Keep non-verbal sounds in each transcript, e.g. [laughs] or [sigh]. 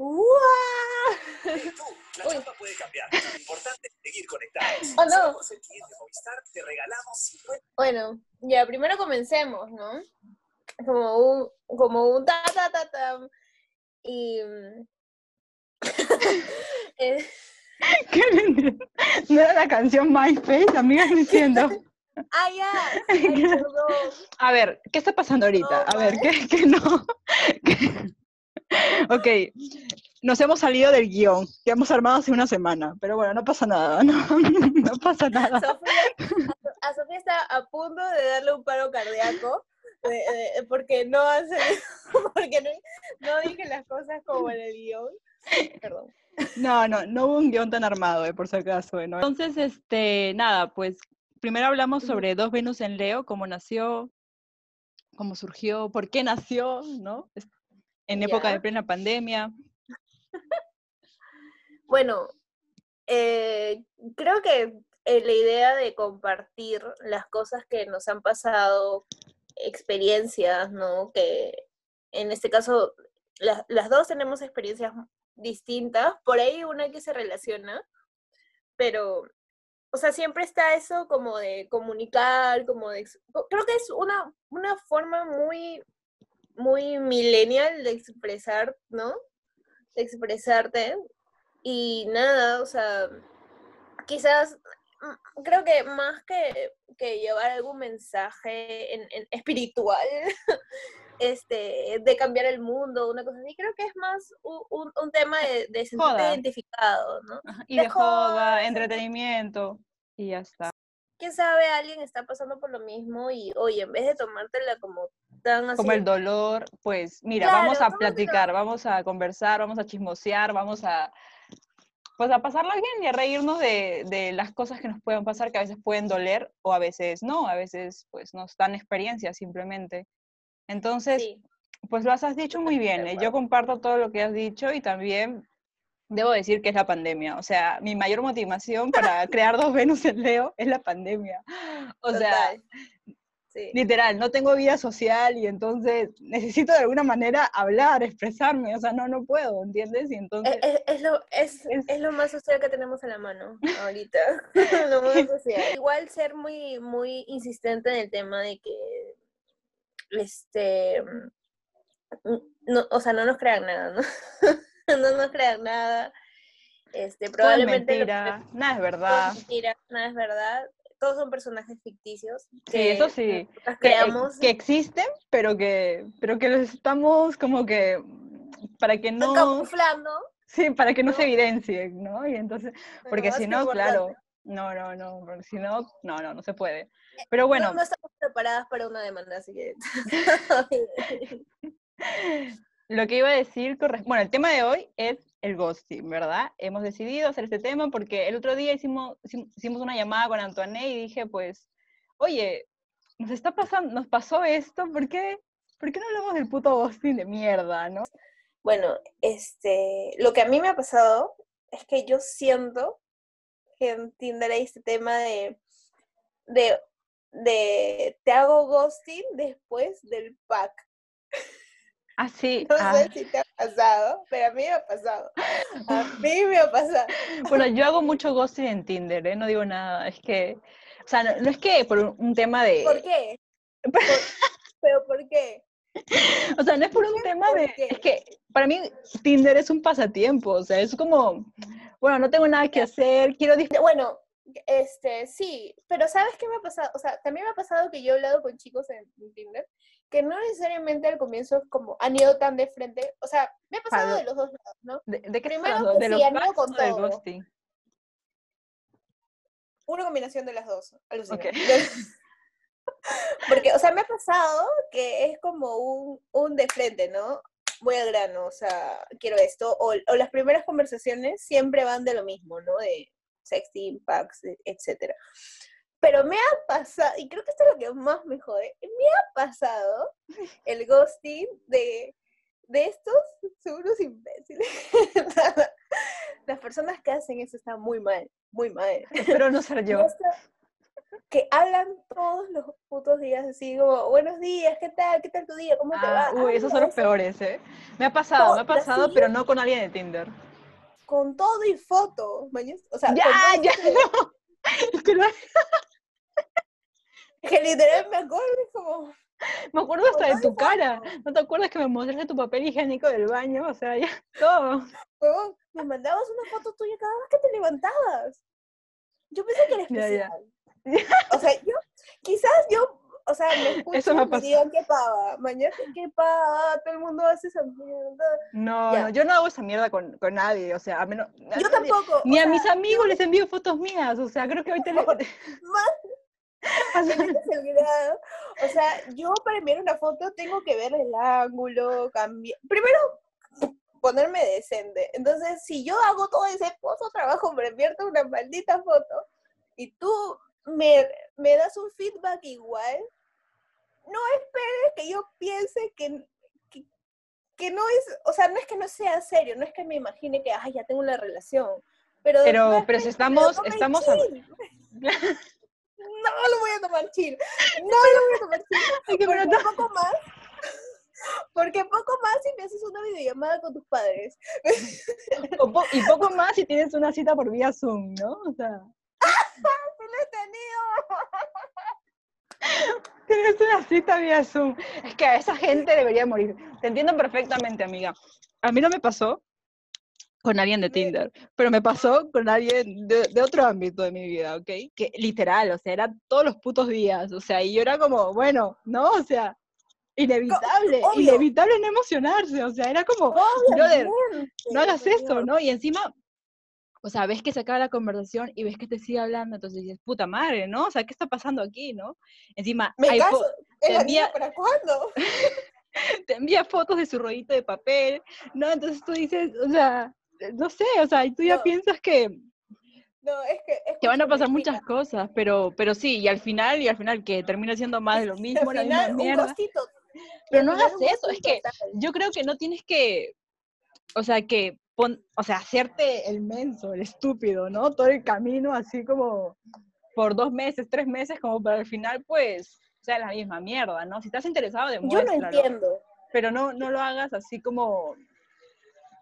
¡Guau! Tú, la Uy. chapa puede cambiar. Lo importante es seguir conectados. Oh, [laughs] no. Por ser cliente Movistar, te regalamos 50 Bueno, ya primero comencemos, ¿no? Como un, como un ta ta ta ta. Y mm, [laughs] eh, [laughs] ¿Qué me- No era la canción MySpace, amiga, no entiendo. ah, ya, ay. A ver, ¿qué está pasando ahorita? A ver, ¿qué, qué no? ¿Qué? [laughs] Ok, nos hemos salido del guion que hemos armado hace una semana, pero bueno, no pasa nada, [laughs] no, no pasa nada. Sofía, a, a Sofía está a punto de darle un paro cardíaco eh, eh, porque no hace, [laughs] porque no, no dije las cosas como en el guion. Perdón. No, no, no hubo un guion tan armado, eh, por si acaso. eh, ¿no? Entonces, este, nada, pues primero hablamos sobre dos Venus en Leo, cómo nació, cómo surgió, por qué nació, ¿no? En época de plena pandemia. [laughs] Bueno, eh, creo que eh, la idea de compartir las cosas que nos han pasado, experiencias, ¿no? Que en este caso las, las dos tenemos experiencias distintas, por ahí una que se relaciona, pero, o sea, siempre está eso como de comunicar, como de... Creo que es una, una forma muy, muy millennial de expresar, ¿no? De expresarte. Y nada, o sea, quizás mm, creo que más que, que llevar algún mensaje en, en espiritual, [laughs] este, de cambiar el mundo, una cosa así, creo que es más un, un- un tema de, de sentirte Joda. identificado, ¿no? Y De de joda, joda, entretenimiento, y ya está. Quién sabe, alguien está pasando por lo mismo y, oye, en vez de tomártela como tan así, Como el dolor, pues mira, Claro, vamos a platicar, vamos a conversar, vamos a chismosear, vamos a, pues a pasarla bien y a reírnos de, de las cosas que nos pueden pasar, que a veces pueden doler o a veces no, a veces pues nos dan experiencias simplemente. Entonces, sí, pues lo has dicho muy bien, ¿eh? yo comparto todo lo que has dicho y también debo decir que es la pandemia, o sea, mi mayor motivación para crear dos Venus en Leo es la pandemia. O sea, total. Sí. literal, no tengo vida social y entonces necesito de alguna manera hablar, expresarme, o sea, no, no puedo, ¿entiendes? Y entonces, Es, es- es lo, es, es- lo más social que tenemos a la mano ahorita. [laughs] [laughs] lo más social. Igual ser muy, muy insistente en el tema de que, este, no, o sea, no nos crean nada, ¿no? [laughs] no nos crean nada. Este, todo es probablemente lo nada es verdad. es mentira, nada es verdad. Todos son personajes ficticios. Sí, eso sí. Que, creamos que existen, pero que, pero que los estamos como que, para que no, camuflando. sí, para que no se evidencien, ¿no? Y entonces, pero porque si que no, claro, no, no, no, porque si no, no, no, no se puede. Pero bueno, no, no estamos preparadas para una demanda, así que. [laughs] Lo que iba a decir, bueno, el tema de hoy es el ghosting, ¿verdad? Hemos decidido hacer este tema porque el otro día hicimos, hicim- hicimos una llamada con Antoine y dije, pues, oye, nos está pasando, nos pasó esto, ¿por qué, ¿por qué no hablamos del puto ghosting de mierda, no? Bueno, este, lo que a mí me ha pasado es que yo siento que en Tinder hay este tema de, de, de te hago ghosting después del pack. Ah, sí, No ah, sé si te ha pasado, pero a mí me ha pasado. A [laughs] mí me ha pasado. bueno, yo hago mucho ghosting en Tinder, ¿eh? No digo nada, es que, o sea, no, no es que por un, un tema de, ¿Por qué? [laughs] Por- ¿Pero por qué? o sea, no es por un tema ¿Por de, qué? es que para mí Tinder es un pasatiempo, o sea, es como, bueno, no tengo nada que hacer, quiero. Bueno, este, sí, pero ¿sabes qué me ha pasado? O sea, también me ha pasado que yo he hablado con chicos en, en Tinder que no necesariamente al comienzo como han ido tan de frente, o sea, me ha pasado de los dos lados, ¿no? ¿De, de qué Primero que ¿De sí, han ido con del todo. ghosting? Una combinación de las dos, alucina. Ok. [laughs] Porque, o sea, me ha pasado que es como un, un de frente, ¿no? Voy al grano, o sea, quiero esto. O, o las primeras conversaciones siempre van de lo mismo, ¿no? De sexting, packs, etcétera. Pero me ha pasado, y creo que esto es lo que más me jode, me ha pasado el ghosting de, de estos, son unos imbéciles. [laughs] Las personas que hacen eso están muy mal, muy mal. Espero no ser yo. Que hablan todos los putos días así como, buenos días, ¿qué tal? ¿Qué tal tu día? ¿Cómo te Ah, va? uy, esos son los peores, ¿eh? Me ha pasado, me ha pasado, pero no con alguien de Tinder. Con todo y foto, mañas. O sea, Ya, ya, foto, no. [laughs] Es que no- que literal me acuerdo como, me acuerdo hasta de tu cara. ¿No te acuerdas que me mostraste tu papel higiénico del baño? O sea, ya, [laughs] todo. Huevón, me mandabas una foto tuya cada vez que te levantabas. Yo pensé que era Ya, ya. especial. O sea, yo, quizás yo, o sea, me [laughs] escuchan me ha y digan qué pava, mañana qué pava, todo el mundo hace esa mierda. No, Ya. no, yo no hago esa mierda con, con nadie, o sea, a menos... Yo tampoco. Ni a mis amigos les envío fotos mías, o sea, creo que ahorita le... [laughs] Más [laughs] el grado. O sea, yo para enviar una foto tengo que ver el ángulo, cambiar. Primero, ponerme decente. Entonces, si yo hago todo ese puto trabajo para enviarte una maldita foto y tú me, me das un feedback igual, no esperes que yo piense que, que, que no es, o sea, no es que no sea serio, no es que me imagine que, ay, ya tengo una relación. Pero, Pero- pero si estamos- estamos a-. [laughs] No lo voy a tomar chill. No lo voy a tomar chill. Porque poco más. [laughs] Porque poco más si me haces una videollamada con tus padres. [laughs] po- y poco más si tienes una cita por vía Zoom, ¿no? O sea, ¡Sí lo he tenido! tienes una cita vía Zoom. Es que a esa gente debería morir. Te entiendo perfectamente, amiga. A mí no me pasó con alguien de Tinder, pero me pasó con alguien de, de otro ámbito de mi vida, ¿ok? Que literal, o sea, era todos los putos días, o sea, y yo era como, bueno, ¿no? O sea, inevitable, obvio. inevitable no emocionarse, o sea, era como, brother, no hagas eso. ¿no? Y encima, o sea, ves que se acaba la conversación y ves que te sigue hablando, entonces dices, puta madre, ¿no? O sea, ¿qué está pasando aquí, no? Encima, Me caso. ¿El te anillo envía- para cuándo? [laughs] te envía fotos de su rollito de papel, ¿no? Entonces tú dices, o sea, no sé, o sea, y tú ya No. piensas que, No, es que. que van a pasar mira, muchas cosas, pero, pero sí, y al final, y al final que termina siendo más de lo [laughs] mismo, Al la misma final, un mierda. gostito. Pero no hagas eso, es que yo creo que no tienes que, o sea, que pon, o sea, hacerte el menso, el estúpido, ¿no? Todo el camino así como por dos meses, tres meses, como para al final, pues, sea la misma mierda, ¿no? Si estás interesado, Yo no demuéstralo. entiendo. Pero no, no lo hagas así como,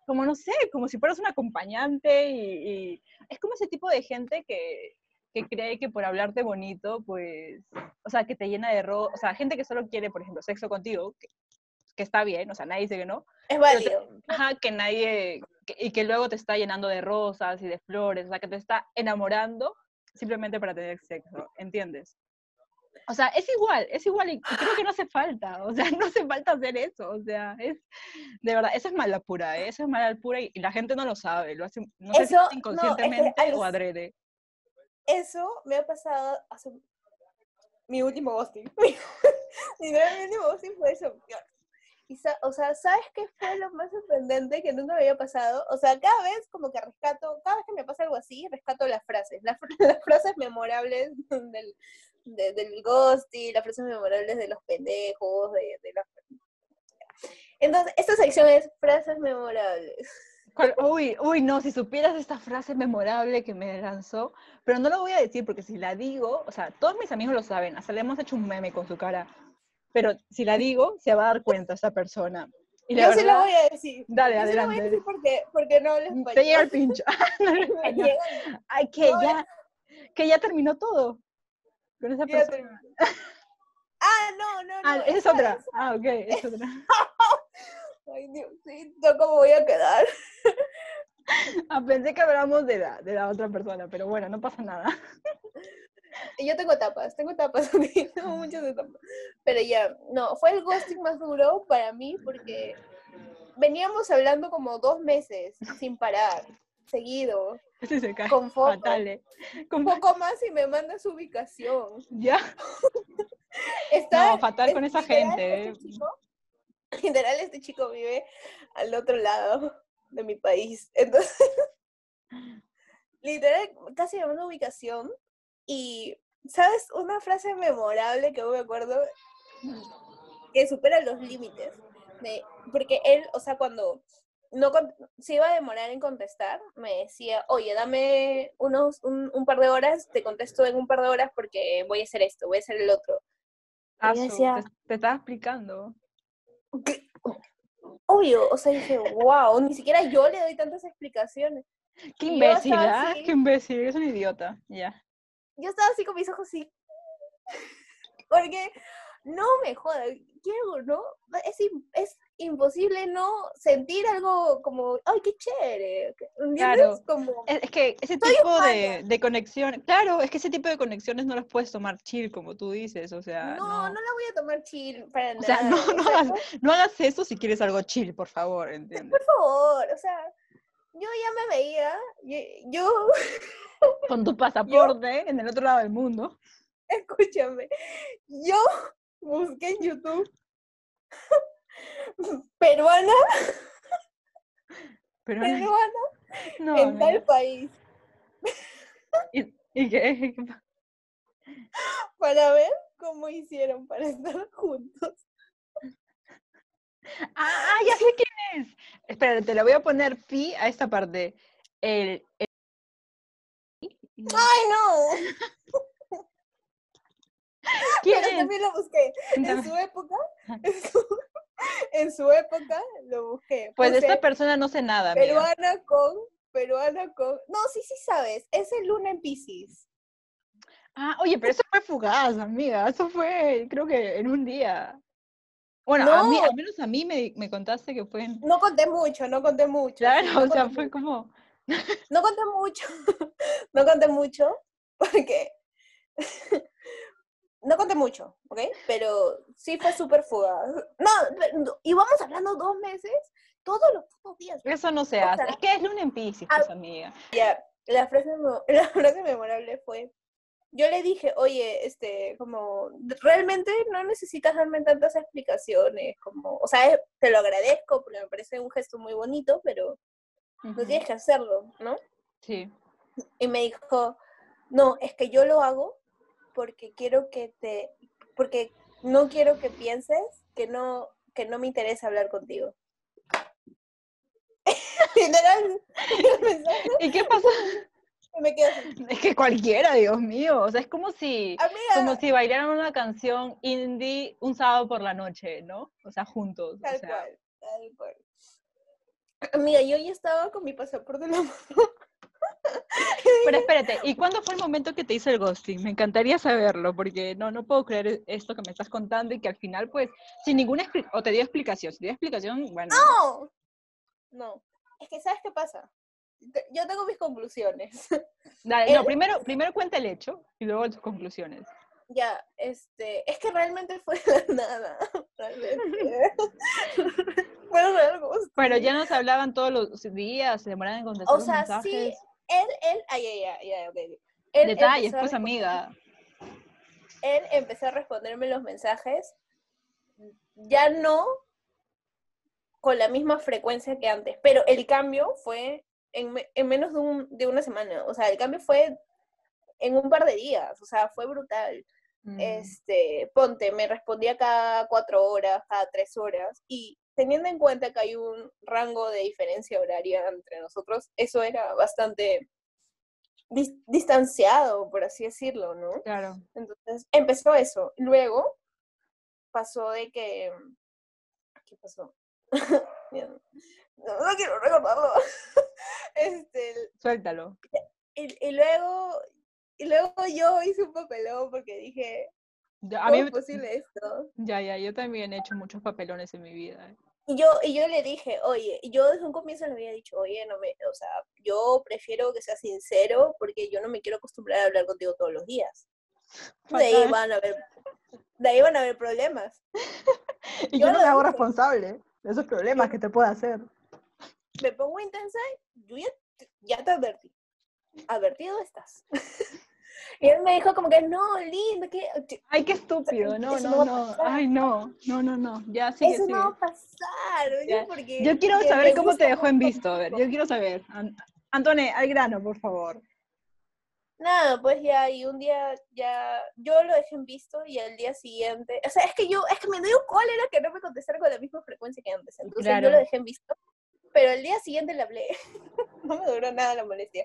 como no sé, como si fueras un acompañante y, y es como ese tipo de gente que, que cree que por hablarte bonito, pues, o sea, que te llena de ro, o sea, gente que solo quiere, por ejemplo, sexo contigo, que, que está bien, o sea, nadie dice que no, Es válido. Ajá, que nadie, que- y que luego te está llenando de rosas y de flores, o sea, que te está enamorando simplemente para tener sexo, ¿entiendes? O sea, es igual, es igual, y creo que no hace falta, o sea, [laughs] no hace falta hacer eso, o sea, es, de verdad, esa es mala pura, ¿eh? esa es mala pura y, y la gente no lo sabe, lo hace, no sé si Eso, no, es que inconscientemente a o adrede. Eso me ha pasado hace mi último ghosting. Mi, [laughs] mi último ghosting fue eso. Y sa- o sea, ¿sabes qué fue lo más sorprendente que nunca me había pasado? O sea, cada vez como que rescato, cada vez que me pasa algo así, rescato las frases, las, [laughs] las frases memorables del, de- del ghosting, las frases memorables de los pendejos, de, de las... Entonces, esta sección es frases memorables. Uy, uy, no, si supieras esta frase memorable que me lanzó, pero no lo voy a decir porque si la digo, o sea, todos mis amigos lo saben, hasta le hemos hecho un meme con su cara, pero si la digo, se va a dar cuenta esta persona. Y la Yo sí lo verdad, voy a decir. Dale, Yo sí lo voy a adelante. decir porque, porque no hablo español. te llega el pincho. [laughs] No, Ay, que ya, que ya terminó todo con esa persona. Ah, no, no, no. Ah, esa es esa- otra. Ah, ok, es otra. [laughs] Ay, Diosito, ¿cómo voy a quedar? [laughs] Ah, pensé que hablamos de la, de la otra persona, pero bueno, no pasa nada. [laughs] Yo tengo etapas, tengo etapas, tengo muchas etapas. Pero ya, no, fue el ghosting más duro para mí porque veníamos hablando como dos meses sin parar, seguido, Ese se cae. con fotos. Fatal, ¿eh? Un Con- poco más y me manda su ubicación. Ya. [laughs] Está, No, fatal con es- esa literal, gente, este eh. chico- [laughs] literal, este chico vive al otro lado de mi país. [laughs] Entonces, literal, casi me manda ubicación. Y, ¿sabes? Una frase memorable que me acuerdo que supera los límites. de- porque él, o sea, cuando no se iba a demorar en contestar, me decía, oye, dame unos, un, un par de horas, te contesto en un par de horas porque voy a hacer esto, voy a hacer el otro. Ah, decía- te, te estaba explicando. ¿Qué? Obvio, o sea, dije, wow, ni siquiera yo le doy tantas explicaciones. Qué imbécil, ¿ah? Qué imbécil, eres un idiota. Ya. Yo estaba así con mis ojos así. [laughs] Porque no me joda, quiero, ¿no? Es, es imposible no sentir algo como, ay, qué chévere. ¿Entiendes? Claro. Como, Es, es que ese tipo de, de conexión, claro, es que ese tipo de conexiones no las puedes tomar chill, como tú dices, o sea, no, no, no la voy a tomar chill para O sea, nada. no, [laughs] no hagas, no hagas eso si quieres algo chill, por favor, ¿entiendes? por favor, o sea, yo ya me veía, yo, yo [laughs] Con tu pasaporte en el otro lado del mundo. escúchame, yo busqué en YouTube peruana, peruana no, en tal país ¿Y, y qué? para ver cómo hicieron para estar juntos. Ah, ya sé quién es. Espera, te le voy a poner pi a esta parte. El, el- ¡Ay, no! ¿Quién Pero es? también lo busqué. En su época, en su, [laughs] en su época lo busqué. Pues Puse esta persona no sé nada, amiga. peruana con, peruana con. No, sí, sí sabes. Es el Luna en Pisces. Ah, oye, pero eso fue fugaz, amiga. Eso fue, creo que en un día. Bueno, No. a mí, al menos a mí me, me contaste que fue en... No conté mucho, no conté mucho. Claro, no o sea, fue mucho. como... No conté mucho. [laughs] no conté mucho. Porque. No conté mucho, ¿ok? Pero sí fue súper fugaz. No, no, íbamos hablando dos meses, todos los putos días. Eso no se O hace. sea, es que es luna en Piscis, al- pues, amiga. Ya, la frase, [laughs] la frase memorable fue, yo le dije, oye, este, como, realmente no necesitas darme tantas explicaciones, como, o sea, te lo agradezco porque me parece un gesto muy bonito, pero no Ujú, tienes que hacerlo, ¿no? Sí. Y me dijo, no, es que yo lo hago porque quiero que te, porque no quiero que pienses que no, que no me interesa hablar contigo. [laughs] [laughs] ¿Y qué pasó? me quedo Es que cualquiera, Dios mío. O sea, es como si, amiga, como si bailaran una canción indie un sábado por la noche, ¿no? O sea, juntos. o Tal sea, cual, tal cual. Amiga, yo ya estaba con mi pasaporte en la mano. Pero [laughs] espérate, ¿y cuándo fue el momento que te hizo el ghosting? Me encantaría saberlo, porque no, no puedo creer e- esto que me estás contando y que al final, pues, sin ninguna explicación, o te dio explicación, si te dio explicación, bueno, ¡No! No, es que ¿sabes qué pasa? Yo tengo mis conclusiones. [laughs] dale, no, él- primero, primero cuenta el hecho y luego tus conclusiones. ya, este, es que realmente fue de nada. [laughs] Realmente. fue gusto. Pero ya nos hablaban todos los días, se demoraban en contestar O los sea, mensajes. sí, él, él, ay, ay, ay, ay, ok. Él Detalles, pues, amiga. Él empezó a responderme los mensajes, ya no con la misma frecuencia que antes, pero el cambio fue en, en menos de, un- de una semana, o sea, el cambio fue en un par de días, o sea, fue brutal. Mm, Este, ponte, me respondía cada cuatro horas, cada tres horas, y teniendo en cuenta que hay un rango de diferencia horaria entre nosotros, eso era bastante dis- distanciado, por así decirlo, ¿no? Claro. Entonces empezó eso. Luego pasó de que. ¿Qué pasó? [laughs] No, no, no quiero recordarlo. [laughs] este, Suéltalo. y, y luego. Y luego yo hice un papelón porque dije, Ya, a ¿cómo mí, es posible esto? ya, ya, yo también he hecho muchos papelones en mi vida. ¿eh? Y yo, y yo le dije, oye, yo desde un comienzo le había dicho, oye, no me, o sea, yo prefiero que seas sincero porque yo no me quiero acostumbrar a hablar contigo todos los días. De ahí van a haber, de ahí van a haber problemas. [laughs] Y yo yo no me hago responsable de esos problemas que te pueda hacer. me pongo intensa, yo ya, ya te advertí. Advertido estás. [laughs] y él me dijo como que, no, lindo, que Ay, qué estúpido. No, no, no. Ay, no. No, no, no. Ya, sigue, eso sigue. no va a pasar, oye, Ya. porque... Yo quiero saber cómo te dejó en visto. A ver, yo quiero saber. An- Antone, al grano, por favor. Nada, pues ya, y un día ya, yo lo dejé en visto y al día siguiente, o sea, es que yo, es que me dio cólera que no me contestara con la misma frecuencia que antes, entonces Claro. yo lo dejé en visto, pero el día siguiente le hablé. [laughs] no me duró nada la molestia.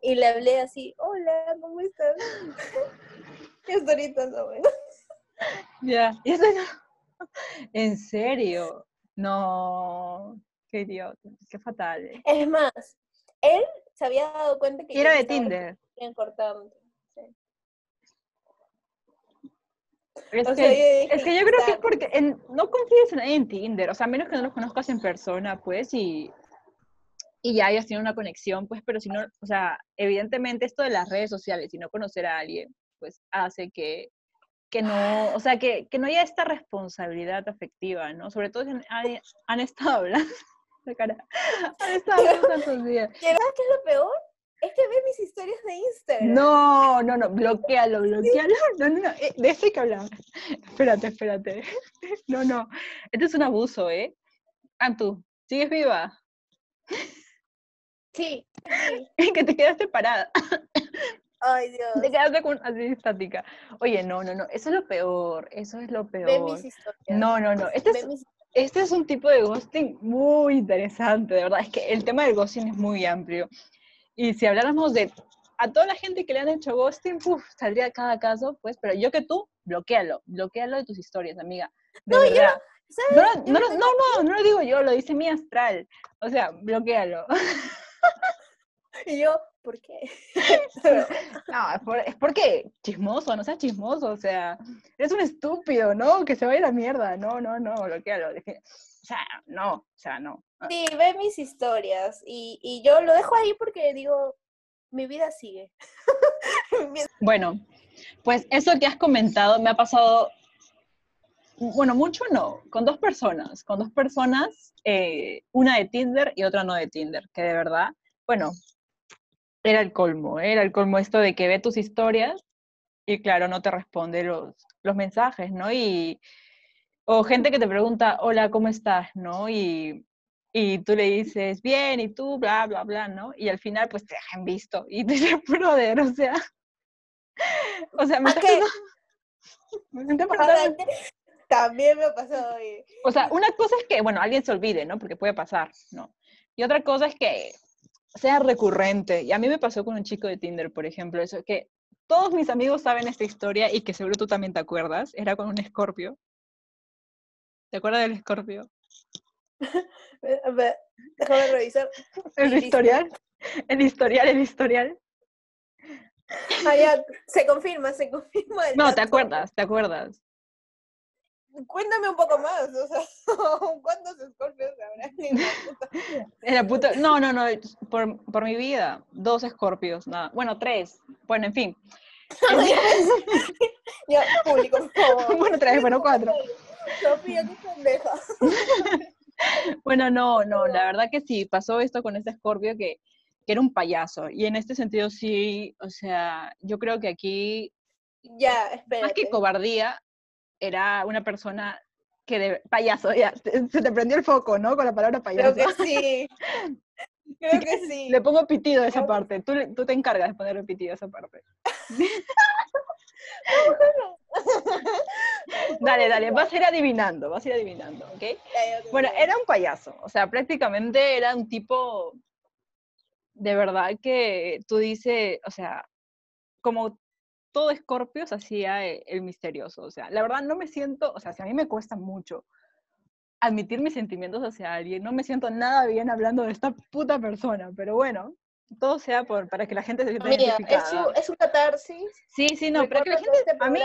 Y le hablé así, hola, ¿cómo estás? [laughs] Qué historitas, ¿no? Ya, [laughs] y eso no. En serio, no. Qué idiota, qué fatal. Es más, él se había dado cuenta que era de Tinder. recién cortando. Sí. Es, O que, sea, es que yo creo que es porque en- no confíes en nadie en Tinder, o sea, a menos que no los conozcas en persona, pues, y, y ya hayas tenido una conexión, pues, pero si no, o sea, evidentemente esto de las redes sociales y no conocer a alguien, pues, hace que, que no, o sea, que, que no haya esta responsabilidad afectiva, ¿no? Sobre todo si han, han- han estado hablando, [laughs] la cara, han estado hablando tantos días. ¿Y ¿Sabes qué es lo peor? Es que ve mis historias de Instagram. No, no, no, bloquealo, bloquealo. No, no, no, eh, de hay que hablar. Espérate, espérate. No, no, esto es un abuso, ¿eh? Antu, ¿sigues viva? Sí, sí. [laughs] que te quedaste parada, Ay, [laughs] Dios. te quedaste con, así estática. Oye, no, no, no, eso es lo peor, eso es lo Ve peor. mis historias. No, no, no, este Ve es, mis- este es un tipo de ghosting muy interesante, de verdad. Es que el tema del ghosting es muy amplio. Y si habláramos de a toda la gente que le han hecho ghosting, saldría cada caso, pues, pero yo que tú, bloquealo, bloquealo de tus historias, amiga. De No, yo verdad. ¿Sabes? No, Yo no, tengo no, no, no lo digo yo, lo dice mi astral. O sea, bloquealo. [laughs] Y yo, ¿por qué? [laughs] No, es, por- es porque chismoso, no seas chismoso, o sea, eres un estúpido, ¿no? Que se vaya a la mierda. No, no, no, bloquealo. defi- O sea, no, o sea, no. Sí, ve mis historias. Y, y yo lo dejo ahí porque digo, mi vida sigue. [laughs] Bueno, pues eso que has comentado me ha pasado, bueno, mucho no, con dos personas, con dos personas, eh, una de Tinder y otra no de Tinder, que de verdad, bueno, era el colmo, ¿eh? era el colmo esto de que ve tus historias y claro, no te responde los, los mensajes, ¿no? Y, o gente que te pregunta, hola, ¿cómo estás? ¿No? Y, y tú le dices, bien, y tú, bla, bla, bla, ¿no? Y al final, pues te dejan visto y [laughs] te dicen, brother, o sea, o sea, me ¿A estás me También me ha pasado hoy. o sea, una cosa es que, bueno, alguien se olvide, ¿no? Porque puede pasar, ¿no? Y otra cosa es que sea recurrente. Y a mí me pasó con un chico de Tinder, por ejemplo, eso que todos mis amigos saben esta historia y que seguro tú también te acuerdas. Era con un escorpio. ¿Te acuerdas del escorpio? [laughs] Déjame revisar. [laughs] El historial. El historial, el historial. Ah, ya, se confirma, se confirma. el No, te acuerdas, te acuerdas. Cuéntame un poco más, o sea, [laughs] ¿cuántos escorpios habrá en la puta? No, no, no. Por, por mi vida. Dos escorpios, nada. Bueno, tres. Bueno, en fin. [laughs] Ya, público, por favor. [laughs] Bueno, tres, bueno, cuatro. Sofía, qué pendeja. Bueno, no, no, la verdad que sí, pasó esto con este Scorpio que, que era un payaso. Y en este sentido sí, o sea, yo creo que aquí, Ya, más que cobardía, era una persona que de payaso, ya, se te prendió el foco, ¿no? Con la palabra Creo payaso. que sí. [laughs] Creo que sí. Le pongo pitido a esa Creo parte, tú, tú te encargas de poner pitido a esa parte. [laughs] Dale, dale, vas a ir adivinando, vas a ir adivinando, ¿ok? Bueno, era un payaso, o sea, prácticamente era un tipo de verdad que tú dices, o sea, como todo Escorpio se hacía e- el misterioso, o sea, la verdad no me siento, o sea, si a mí me cuesta mucho admitir mis sentimientos hacia alguien, no me siento nada bien hablando de esta puta persona, pero bueno, todo sea por, para que la gente se sienta Amiga, es, un- es un catarsis. Sí, sí, no, pero que la gente, este a mí,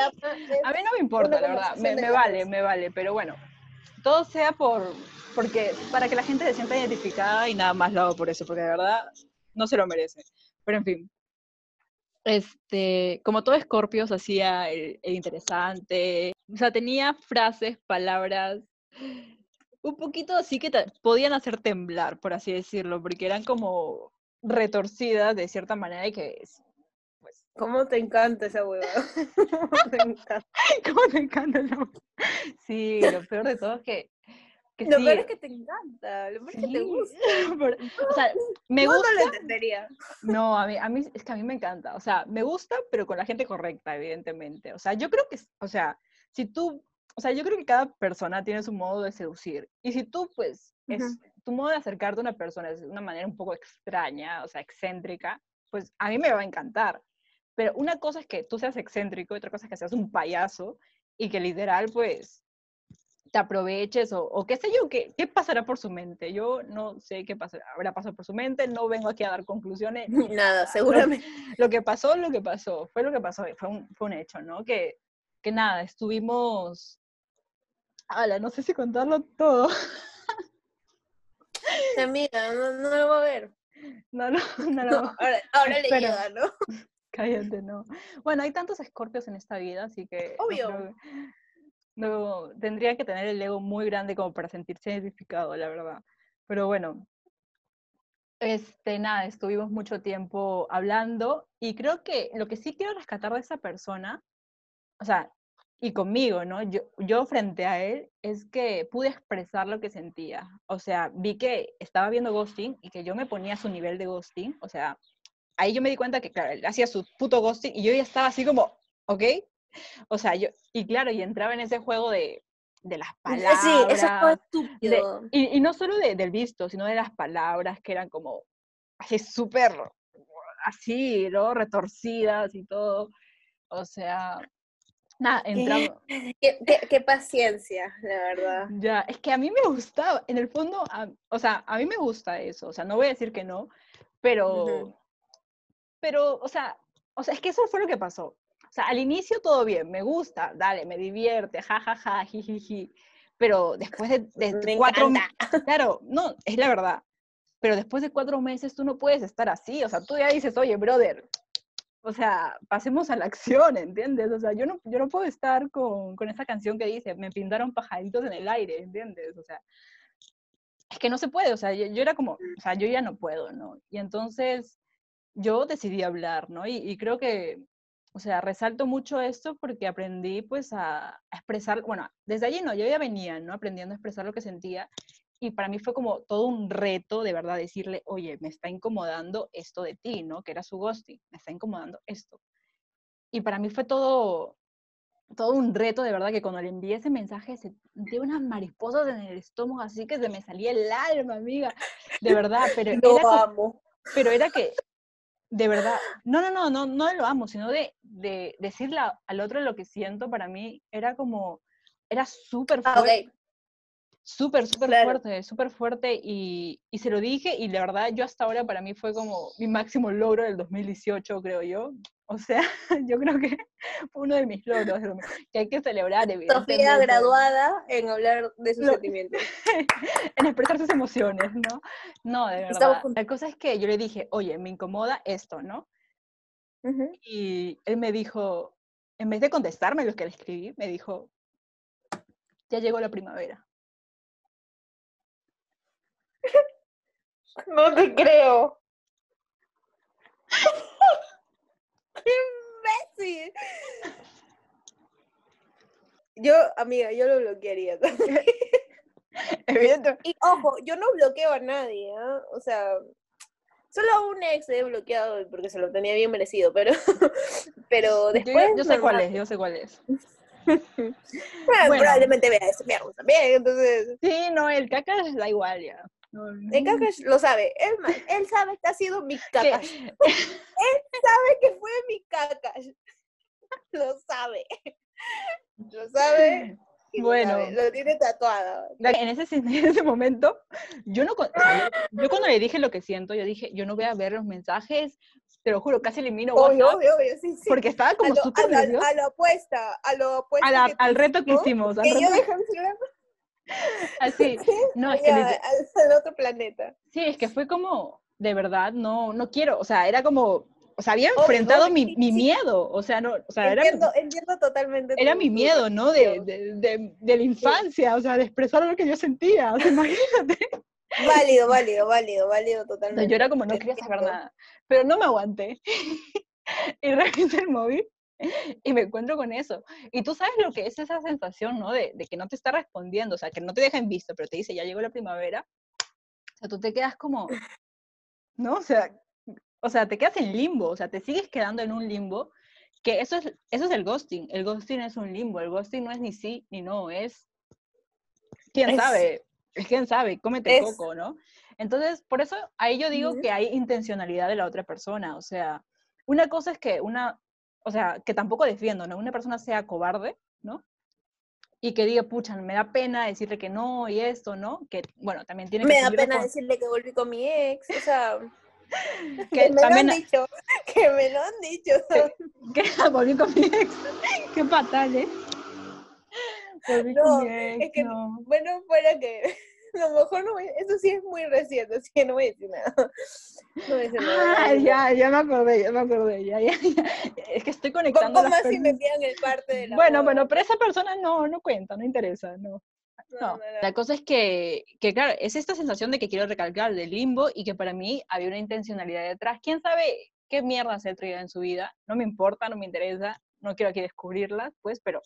a mí no me importa, la verdad, me, vale, me vale, pero bueno, todo sea por, porque, para que la gente se sienta identificada y nada más lo hago por eso, porque de verdad no se lo merece. Pero en fin, este, como todo Scorpio se hacía el, el interesante, o sea, tenía frases, palabras, un poquito así que te- podían hacer temblar, por así decirlo, porque eran como retorcidas de cierta manera y que es- pues ¿Cómo te encanta esa huevada? me [laughs] encanta. ¿Cómo te encanta [laughs] esa? Sí, lo peor de todo es que, que Lo sí, peor es que te encanta, lo peor es que te gusta. [laughs] o sea, me Yo gusta, no lo entendería. no, a mí, a mí, es que a mí me encanta, o sea, me gusta, pero con la gente correcta, evidentemente, o sea, yo creo que, o sea, si tú, o sea, yo creo que cada persona tiene su modo de seducir, y si tú, pues, es, tu modo de acercarte a una persona es de una manera un poco extraña, o sea, excéntrica, pues a mí me va a encantar. Pero una cosa es que tú seas excéntrico y otra cosa es que seas un payaso y que literal, pues, te aproveches o, o qué sé yo, qué, qué pasará por su mente. Yo no sé qué pasará, habrá pasado por su mente, no vengo aquí a dar conclusiones. [laughs] Nada, seguramente. Lo que pasó, lo que pasó, fue lo que pasó, fue un, fue un hecho, ¿no? Que, que nada, estuvimos... Ala, no sé si contarlo todo. [laughs] Amiga, no, no lo voy a ver. No, [laughs] no, no, No, no. ahora, ahora le llega, ¿no? Cállate, no. Bueno, hay tantos escorpios en esta vida, así que. no Obvio. creo- No, tendría que tener el ego muy grande como para sentirse identificado, la verdad. Pero bueno, este, nada, estuvimos mucho tiempo hablando y creo que lo que sí quiero rescatar de esa persona, o sea, y conmigo, ¿no? Yo, yo frente a él es que pude expresar lo que sentía. O sea, vi que estaba viendo ghosting y que yo me ponía a su nivel de ghosting. O sea, ahí yo me di cuenta que, claro, él hacía su puto ghosting y yo ya estaba así como, ¿ok? O sea, yo, y claro, y entraba en ese juego de, de las palabras. Sí, eso fue de- estúpido. y, y no solo de- del visto, sino de las palabras que eran como así súper, así, ¿no? Retorcidas y todo. O sea, nada, entramos. Qué, qué- qué paciencia, la verdad. Ya, es que a mí me gustaba, en el fondo, a- o sea, a mí me gusta eso, o sea, no voy a decir que no, pero, pero, o sea, o sea, es que eso fue lo que pasó. Sea, al inicio todo bien, me gusta, dale, me divierte, ja, ja, ja, jijiji, pero después de, de cuatro, encanta. claro, no, es la verdad, pero después de cuatro meses tú no puedes estar así, o sea, tú ya dices, oye, brother, o sea, pasemos a la acción, ¿entiendes? O sea, yo no, yo no puedo estar con, con esa canción que dice, me pintaron pajaritos en el aire, ¿entiendes? O sea, es que no se puede, o sea, yo, yo era como, o sea, yo ya no puedo, ¿no? Y entonces yo decidí hablar, ¿no? Y, y creo que, o sea, resalto mucho esto porque aprendí pues a, a expresar, bueno, desde allí no, yo ya venía, ¿no? Aprendiendo a expresar lo que sentía y para mí fue como todo un reto de verdad decirle, oye, me está incomodando esto de ti, ¿no? Que era su ghosting, me está incomodando esto. Y para mí fue todo, todo un reto de verdad que cuando le envié ese mensaje sentí unas mariposas en el estómago así que se me salía el alma, amiga. De verdad, pero [laughs] Lo amo. pero era que, de verdad, no, no, no, no, no lo amo, sino de, de decirle al otro lo que siento para mí era como, era súper Ah, fuerte. Súper, súper Claro. fuerte, súper fuerte y, y se lo dije y la verdad yo hasta ahora para mí fue como mi máximo logro del 2018, creo yo. O sea, [laughs] yo creo que [laughs] fue uno de mis logros del 2000, que hay que celebrar, Sofía graduada en hablar de sus sentimientos. [laughs] en expresar sus emociones, ¿no? No, de verdad. La cosa es que yo le dije, oye, me incomoda esto, ¿no? Ujú. Y él me dijo, en vez de contestarme lo que le escribí, me dijo, ya llegó la primavera. No te creo. [laughs] ¡Qué imbécil! Yo, amiga, yo lo bloquearía también. [laughs] Y ojo, yo no bloqueo a nadie, ¿ah? O sea, solo a un ex he bloqueado porque se lo tenía bien merecido, pero, [laughs] pero después. yo sé cuál es, yo sé cuál es. Bueno, Bueno. Probablemente vea eso mierda también, entonces. Sí, no, el caca da igual ya. No. Kakash lo sabe. Más, él sabe que ha sido mi [laughs] Kakash. [laughs] Sabe que fue mi Kakash. [laughs] Lo sabe. Lo sabe. y lo Bueno. sabe, Lo tiene tatuado. La- En ese, en ese momento, yo no, yo, cuando le dije lo que siento, yo dije, yo no voy a ver los mensajes, te lo juro, casi elimino Obvio, WhatsApp, obvio, obvio, sí, sí. porque estaba como súper nerviosa a lo apuesta, a lo apuesta. a la- al reto que hicimos. al Que yo dejé mi celular [laughs] así, no, es que al otro planeta. Sí, es que fue como, de verdad, no, no quiero, o sea, era como, o sea, había enfrentado mi, sí, mi sí. miedo, o sea, no, o sea, era, mi- Entiendo, entiendo totalmente. era mi miedo, ¿no? De, de, de, de la infancia, o sea, de expresar lo que yo sentía, o sea, [laughs] imagínate. Válido, válido, válido, válido O sea, totalmente. yo era como, no quería saber Entiendo. nada, pero no me aguanté. [laughs] y revisé el móvil [laughs] y me encuentro con eso. Y tú sabes lo que es esa sensación, ¿no? De, de que no te está respondiendo, o sea, que no te deja en visto, pero te dice, ya llegó la primavera. O sea, tú te quedas como, ¿no? O sea, o sea, te quedas en limbo, o sea, te sigues quedando en un limbo, que eso es, eso es el ghosting. El ghosting es un limbo, el ghosting no es ni sí ni no, es, quién Es- sabe. quién sabe, cómete Es- coco, ¿no? Entonces, por eso ahí yo digo que hay intencionalidad de la otra persona, o sea, una cosa es que una, o sea, que tampoco defiendo, ¿no? Una persona sea cobarde, ¿no? Y que diga, pucha, me da pena decirle que no y esto, ¿no? Que, bueno, también tiene que Me da pena respon- decirle que volví con mi ex, o sea, [laughs] que que me también lo han dicho, que me lo han dicho. que [laughs] volví con mi ex. [laughs] Qué fatal, ¿eh? Volví No, con mi ex, es que no. Bueno, fuera que lo mejor no voy, eso sí es muy reciente, así que no voy a decir nada. No voy a decir nada. Ah, ya, ya me acordé, ya me acordé, ya, ya, ya. Es que estoy conectando las más si metían el parte de la Bueno, boda. bueno, pero esa persona no, no cuenta, no interesa, no. No, No, no, no. la cosa es que, que, claro, es esta sensación de que quiero recalcar del limbo y que para mí había una intencionalidad detrás. ¿Quién sabe qué mierda se ha traído en su vida? No me importa, no me interesa, no quiero aquí descubrirlas, pues, pero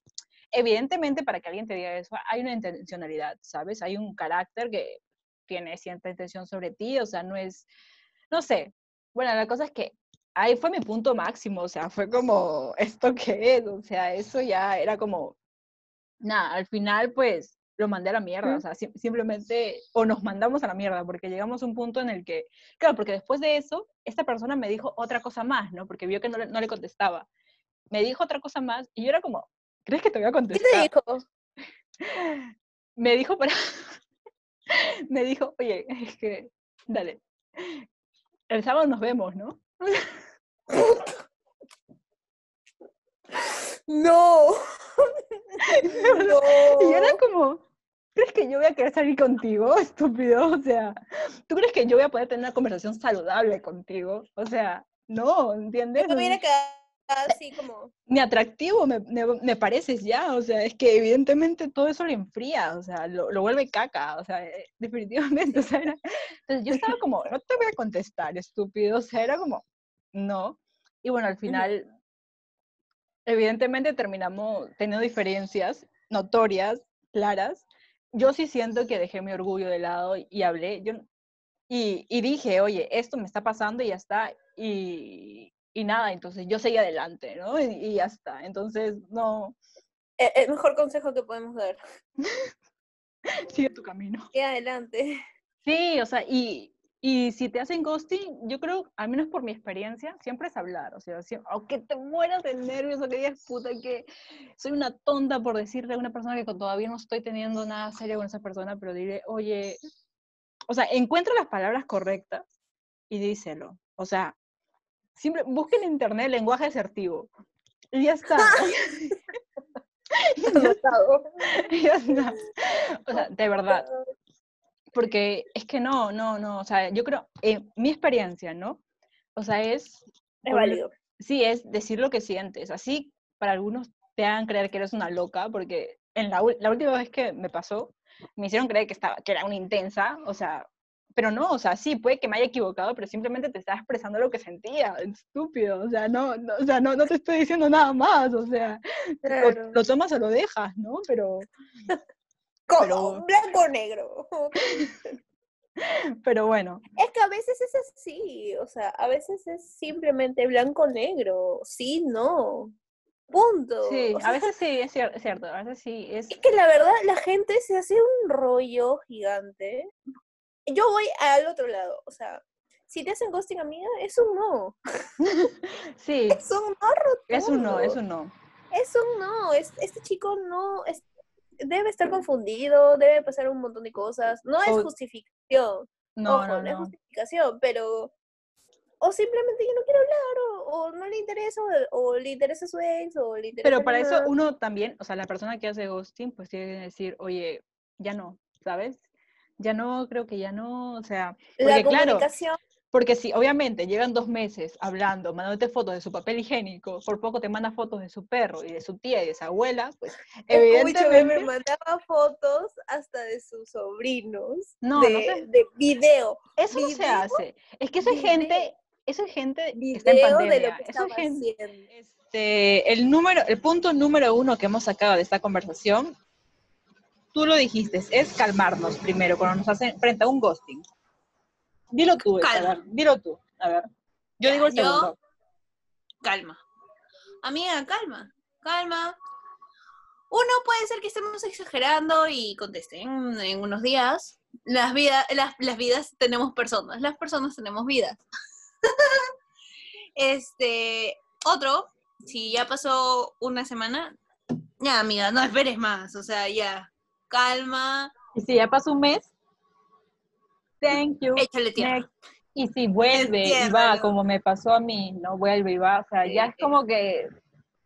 evidentemente para que alguien te diga eso hay una intencionalidad, ¿sabes? Hay un carácter que tiene cierta intención sobre ti, o sea, no es, no sé. Bueno, la cosa es que ahí fue mi punto máximo, o sea, fue como, ¿esto qué es? O sea, eso ya era como, nada, al final pues lo mandé a la mierda, o sea, sim- simplemente, o nos mandamos a la mierda, porque llegamos a un punto en el que, claro, porque después de eso, esta persona me dijo otra cosa más, ¿no? Porque vio que no le, no le contestaba. Me dijo otra cosa más y yo era como, ¿crees que te voy a ¿Qué contestar? te dijo? [laughs] me dijo para [laughs] me dijo, oye, es que, dale, el sábado nos vemos, ¿no? [laughs] No. no. Y yo era como, ¿crees que yo voy a querer salir contigo, estúpido? O sea, ¿tú crees que yo voy a poder tener una conversación saludable contigo? O sea, no, ¿entiendes? Yo me hubiera quedado así como, Ni atractivo me, me, me pareces ya, o sea, es que evidentemente todo eso lo enfría, o sea, lo, lo vuelve caca, o sea, eh, [laughs] definitivamente, o sea, era- entonces yo estaba como, no te voy a contestar, estúpido, o sea, era como, no, y bueno, al final, evidentemente terminamos teniendo diferencias notorias, claras, yo sí siento que dejé mi orgullo de lado y, y hablé, yo, y, y dije, oye, esto me está pasando y ya está, y, y nada, entonces yo seguí adelante, ¿no? Y, y ya está, entonces no, "E- el mejor consejo que podemos dar. [laughs] sigue tu camino. Y adelante. Sí, o sea, y, y si te hacen ghosting, yo creo, al menos por mi experiencia, siempre es hablar, o sea, siem- aunque te mueras de nervios o que digas, puta, que soy una tonta por decirle a una persona que todavía no estoy teniendo nada serio con esa persona, pero dile, oye, o sea, encuentra las palabras correctas y díselo, o sea, siempre busca en internet lenguaje asertivo y ya está. [laughs] [laughs] Ya está. O sea, de verdad. Porque es que no, no, no, o sea, yo creo, eh, mi experiencia, ¿no? O sea, es, Es válido. sí, es decir lo que sientes. Así, para algunos te hagan creer que eres una loca, porque en la, la última vez que me pasó, me hicieron creer que, estaba, que era una intensa, o sea, pero no, o sea, sí, puede que me haya equivocado, pero simplemente te estaba expresando lo que sentía, estúpido, o sea, no, no, o sea, no, no te estoy diciendo nada más, o sea, lo, Claro. lo tomas o lo dejas, ¿no? Pero, [laughs] pero- Blanco o negro. [laughs] pero bueno, Es que a veces es así, o sea, a veces es simplemente blanco o negro, sí, no, punto. Sí, O a veces sí, es, cier- es cierto, a veces sí, es... Es que la verdad la gente se hace un rollo gigante. Yo voy al otro lado, o sea, si te hacen ghosting amiga, es un no, [laughs] Sí, es un no rotundo. es un no, es un no. Es un no, es, este chico no, es, debe estar confundido, debe pasar un montón de cosas, no es O- justificación. No, Ojo, no, no, es no. justificación, pero o simplemente ya no quiere hablar, o, o no le interesa, o, o le interesa su ex, o le interesa Pero para eso nada. uno también, o sea, la persona que hace ghosting, pues tiene que decir, oye, ya no, ¿sabes? Ya no, creo que ya no, o sea, la porque claro, comunicación, porque si obviamente llegan dos meses hablando, mandándote fotos de su papel higiénico, por poco te manda fotos de su perro y de su tía y de su abuela, pues escúchame, me evidentemente, mandaba fotos hasta de sus sobrinos, No, no de, sé. de video, eso no se hace. Es que eso es video, gente, eso es gente que está en video de pandemia, lo que eso es gente. Este, el número, el punto número uno que hemos sacado de esta conversación, tú lo dijiste, es calmarnos primero cuando nos hacen frente a un ghosting. Dilo tú, a Calma. ver, dilo tú, a ver. Yo digo el yo- segundo. calma. Amiga, calma, calma. Uno puede ser que estemos exagerando y contesten en unos días, las vidas, las, las vidas tenemos personas, las personas tenemos vidas. [laughs] este, otro, si ya pasó una semana, ya amiga, no esperes más, o sea, ya, calma, Y si ya pasó un mes, thank you. échale tiempo. Y si vuelve y va, como me pasó a mí, no vuelve y va, o sea, ya es Sí. como que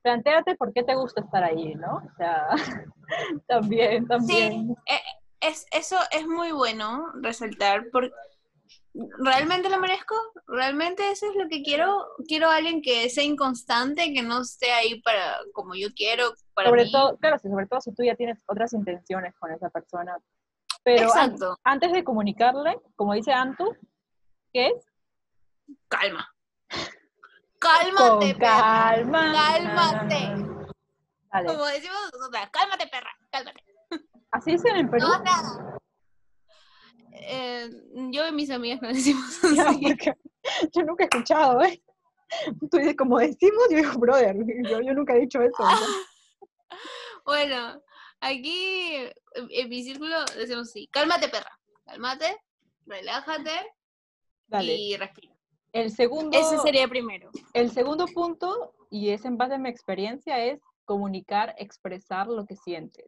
planteate por qué te gusta estar ahí, ¿no? O sea, [laughs] también, también. Es, eso es muy bueno resaltar, porque ¿realmente lo merezco? ¿Realmente eso es lo que quiero? Quiero a alguien que sea inconstante, que no esté ahí para como yo quiero, para sobre mí. todo, claro, sí, sobre todo si tú ya tienes otras intenciones con esa persona. Pero an- Exacto, antes de comunicarle, como dice Antu, ¿qué es? calma. Con Cálmate, perra. calma. Cálmate. Dale. Como decimos nosotras, cálmate, perra, cálmate. Así dicen en Perú. No, nada. Eh, yo y mis amigas nos [laughs] decimos [laughs] así. yo nunca he escuchado, ¿eh? [laughs] Tú dices, como decimos, yo digo, brother, yo, yo nunca he dicho eso. ¿no? Bueno, aquí en mi círculo decimos así, cálmate, perra, cálmate, relájate Dale. y respira. El segundo, Ese sería primero. el segundo punto, y es en base a mi experiencia, es comunicar, expresar lo que sientes.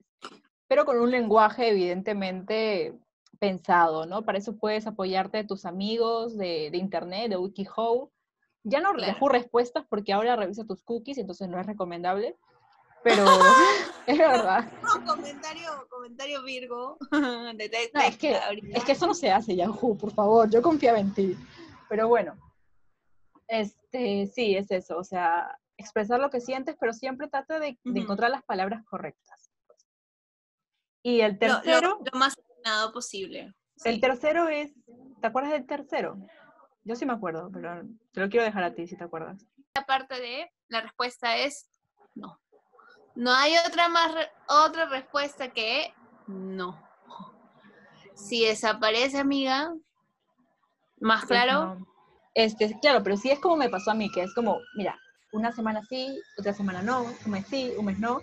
Pero con un lenguaje evidentemente pensado, ¿no? Para eso puedes apoyarte de tus amigos, de, de internet, de WikiHow. Ya no Claro. Yahoo respuestas porque ahora revisa tus cookies, entonces no es recomendable. Pero [laughs] es verdad. No, comentario, comentario Virgo. [laughs] de No, es que-. Es que eso no se hace, Yahoo, por favor, yo confiaba en ti. Pero bueno, este, sí, es eso, o sea, expresar lo que sientes, pero siempre trata de, encontrar las palabras correctas. Y el Lo- tercero, lo, lo más atinado posible. el tercero es, ¿te acuerdas del tercero? Yo sí me acuerdo, pero te lo quiero dejar a ti si te acuerdas. Aparte de, la respuesta es no. No hay otra más re- otra respuesta que no. Si desaparece, amiga, más Pues claro, no. Este, claro, pero sí es como me pasó a mí, que es como, mira, una semana sí, otra semana no, un mes sí, un mes no.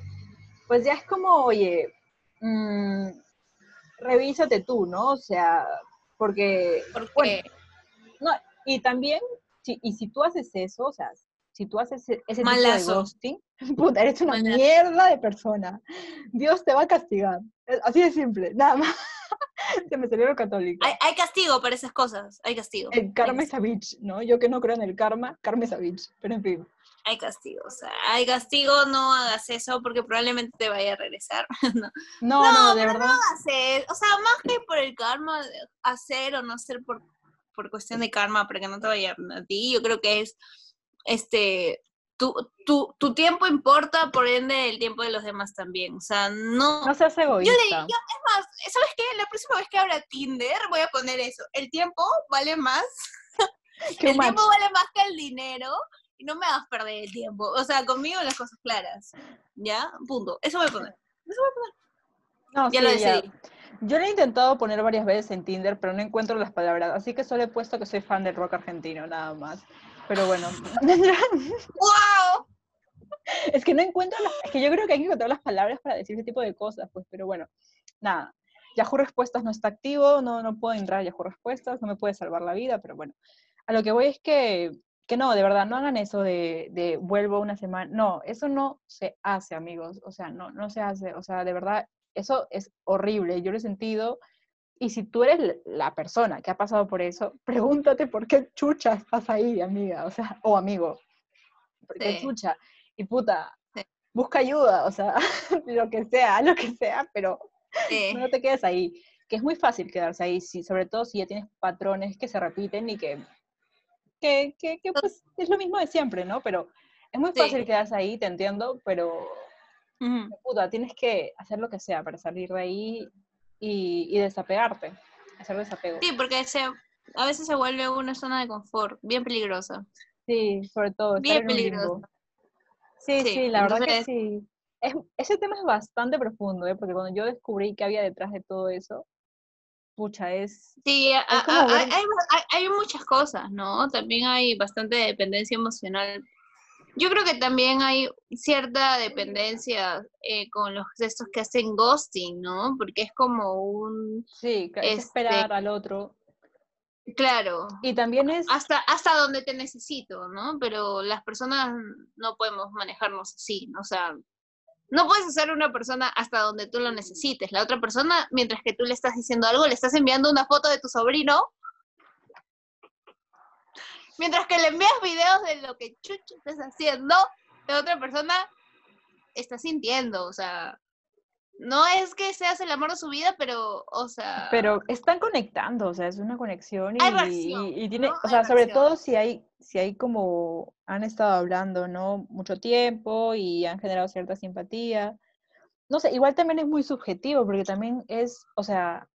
Pues ya es como, oye, mm, revísate tú, ¿no? O sea, porque, porque bueno, no, y también, si, y si tú haces eso, o sea, si tú haces e- ese tipo de Malazo. ghosting, [laughs] puta, eres una Malazo. mierda de persona. Dios te va a castigar. Así de simple, [laughs] nada más. Se me salió lo católico. hay, hay castigo para esas cosas, hay castigo. El karma es a bitch, ¿no? Yo que no creo en el karma, karma es a bitch. Pero en fin. Hay castigo, o sea, hay castigo, no hagas eso porque probablemente te vaya a regresar. [laughs] no, No, No, no, de pero verdad. hacer, o sea, más que por el karma, hacer o no hacer por, por cuestión de karma, para que no te vaya a ti, yo creo que es, este, tu, tu, tu tiempo importa, por ende el tiempo de los demás también, o sea, no... No seas egoísta. yo, es más, ¿sabes qué? La próxima vez que abra Tinder voy a poner eso, el tiempo vale más, el match. tiempo vale más que el dinero, no me hagas perder el tiempo, o sea, conmigo las cosas claras, ¿ya? Punto, eso voy a poner, eso voy a poner, No, ya sí, lo ya. decidí. Yo lo he intentado poner varias veces en Tinder, pero no encuentro las palabras. Así que solo he puesto que soy fan del rock argentino, nada más. Pero bueno. [laughs] ¡Wow! es que no encuentro las... Es que yo creo que hay que encontrar las palabras para decir ese tipo de cosas, pues. Pero bueno, nada. Yahoo Respuestas no está activo, no, no puedo entrar a Yahoo Respuestas, no me puede salvar la vida, pero bueno. A lo que voy es que, que no, de verdad, no hagan eso de, de vuelvo una semana. No, eso no se hace, amigos. O sea, no, no se hace. O sea, de verdad, eso es horrible. Yo lo he sentido. Y si tú eres la- persona que ha pasado por eso, [laughs] pregúntate por qué chucha estás ahí, amiga, o sea, o amigo. ¿Por qué Sí. chucha? Y puta, Sí. busca ayuda, o sea, [laughs] lo que sea, lo que sea, pero Sí. no te quedes ahí. Que es muy fácil quedarse ahí, si, sobre todo si ya tienes patrones que se repiten y que, que, que, que, pues, es lo mismo de siempre, ¿no? Pero es muy Sí. fácil quedarse ahí, te entiendo, pero Ujú. puta, tienes que hacer lo que sea para salir de ahí y, y desapegarte, hacer desapego. Sí, porque se, a veces se vuelve una zona de confort bien peligrosa. Sí, sobre todo, Bien limbo. Sí, sí, Sí, la verdad que entonces- sí. Es, ese tema es bastante profundo, ¿eh? porque cuando yo descubrí que había detrás de todo eso, pucha, es... Sí, a- a- como hay, hay- hay- hay muchas cosas, ¿no? También hay bastante dependencia emocional Yo creo que también hay cierta dependencia eh, con los estos que hacen ghosting, ¿no? Porque es como un, Sí, es Este- esperar al otro. claro, Y también es, hasta, hasta donde te necesito, ¿no? Pero las personas no podemos manejarnos así, ¿no? O sea, no puedes hacer una persona hasta donde tú lo necesites. La otra persona, mientras que tú le estás diciendo algo, le estás enviando una foto de tu sobrino. Mientras que le envías videos de lo que chucho estás haciendo, la otra persona está sintiendo, o sea, no es que seas el amor de su vida, pero, o sea, pero están conectando, o sea, es una conexión y, Hay reacción, y- y tiene, ¿no? o Hay sea, sobre reacción. todo si hay, si hay como han estado hablando, ¿no? Mucho tiempo y han generado cierta simpatía. No sé, igual también es muy subjetivo, porque también es, o sea,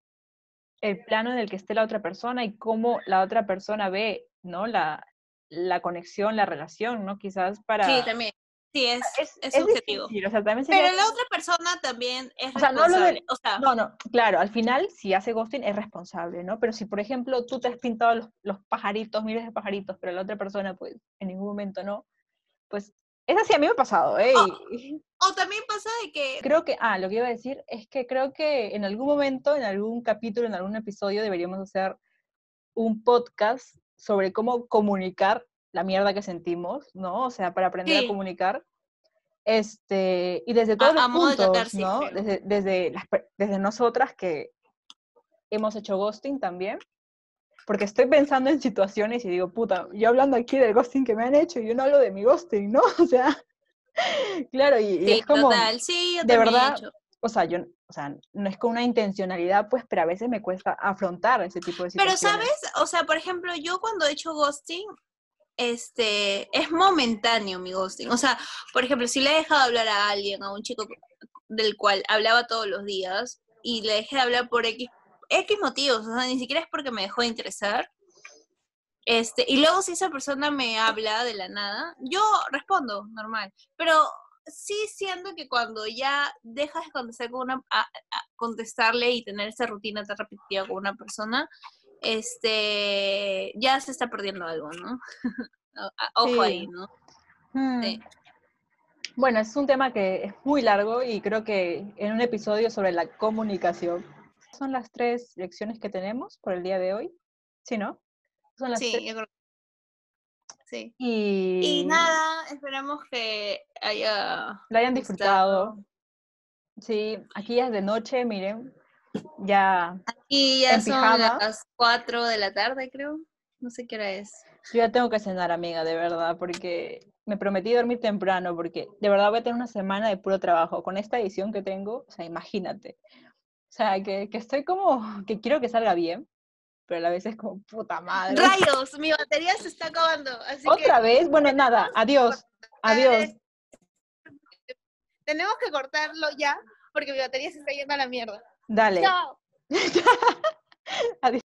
el plano en el que esté la otra persona y cómo la otra persona ve, ¿no? La, la conexión, la relación, ¿no? Quizás para... sí, también, sí, es, es, es es subjetivo. difícil, o sea, también sería Pero la otra persona también es O sea, no hablo de- responsable. O sea, No, no, claro, al final, si hace ghosting es responsable, ¿no? Pero si, por ejemplo, tú te has pintado los, los pajaritos, miles de pajaritos, pero la otra persona, pues, en ningún momento no, pues, es así, a mí me ha pasado, ¿eh? O también pasa de que creo que, ah, lo que iba a decir es que creo que en algún momento, en algún capítulo, en algún episodio, deberíamos hacer un podcast sobre cómo comunicar la mierda que sentimos, ¿no? O sea, para aprender Sí. a comunicar. Este, y desde todos a los de puntos, catarsis, ¿no? creo. Desde, desde, las per- desde nosotras que hemos hecho ghosting también. Porque estoy pensando en situaciones y digo, puta, yo hablando aquí del ghosting que me han hecho, y yo no hablo de mi ghosting, ¿no? [laughs] O sea, claro, y, y sí, es como, total, sí, yo de he verdad, hecho. o sea, yo, o sea, no es con una intencionalidad, pues, pero a veces me cuesta afrontar ese tipo de Pero, situaciones. ¿sabes? O sea, por ejemplo, yo cuando he hecho ghosting, este, es momentáneo mi ghosting. O sea, por ejemplo, si le he dejado hablar a alguien, a un chico del cual hablaba todos los días, y le dejé de hablar por X, X motivos, o sea, ni siquiera es porque me dejó de interesar. Este, y luego si esa persona me habla de la nada, yo respondo normal. Pero sí siento que cuando ya dejas de contestar con una, a- contestarle y tener esa rutina tan repetitiva con una persona, este, ya se está perdiendo algo, ¿no? [laughs] Ojo Sí. ahí, ¿no? Hmm. Sí. Bueno, es un tema que es muy largo y creo que en un episodio sobre la comunicación. Son las tres lecciones que tenemos por el día de hoy, ¿sí, no? Son las Sí, tres. yo creo. Sí. Y, Y nada, esperamos que haya la hayan disfrutado. Sí, aquí ya es de noche, miren, ya Y ya son pijama. las 4 de la tarde, creo. No sé qué hora es. Yo ya tengo que cenar, amiga, de verdad, porque me prometí dormir temprano, porque de verdad voy a tener una semana de puro trabajo. Con esta edición que tengo, o sea, imagínate. O sea, que, que estoy como, que quiero que salga bien, pero a la vez es como, puta madre. Rayos, mi batería se está acabando. Así que ¿Otra vez? Bueno, nada, adiós, adiós. tenemos que cortarlo ya porque mi batería se está yendo a la mierda. Dale. Chao. [laughs] Adiós.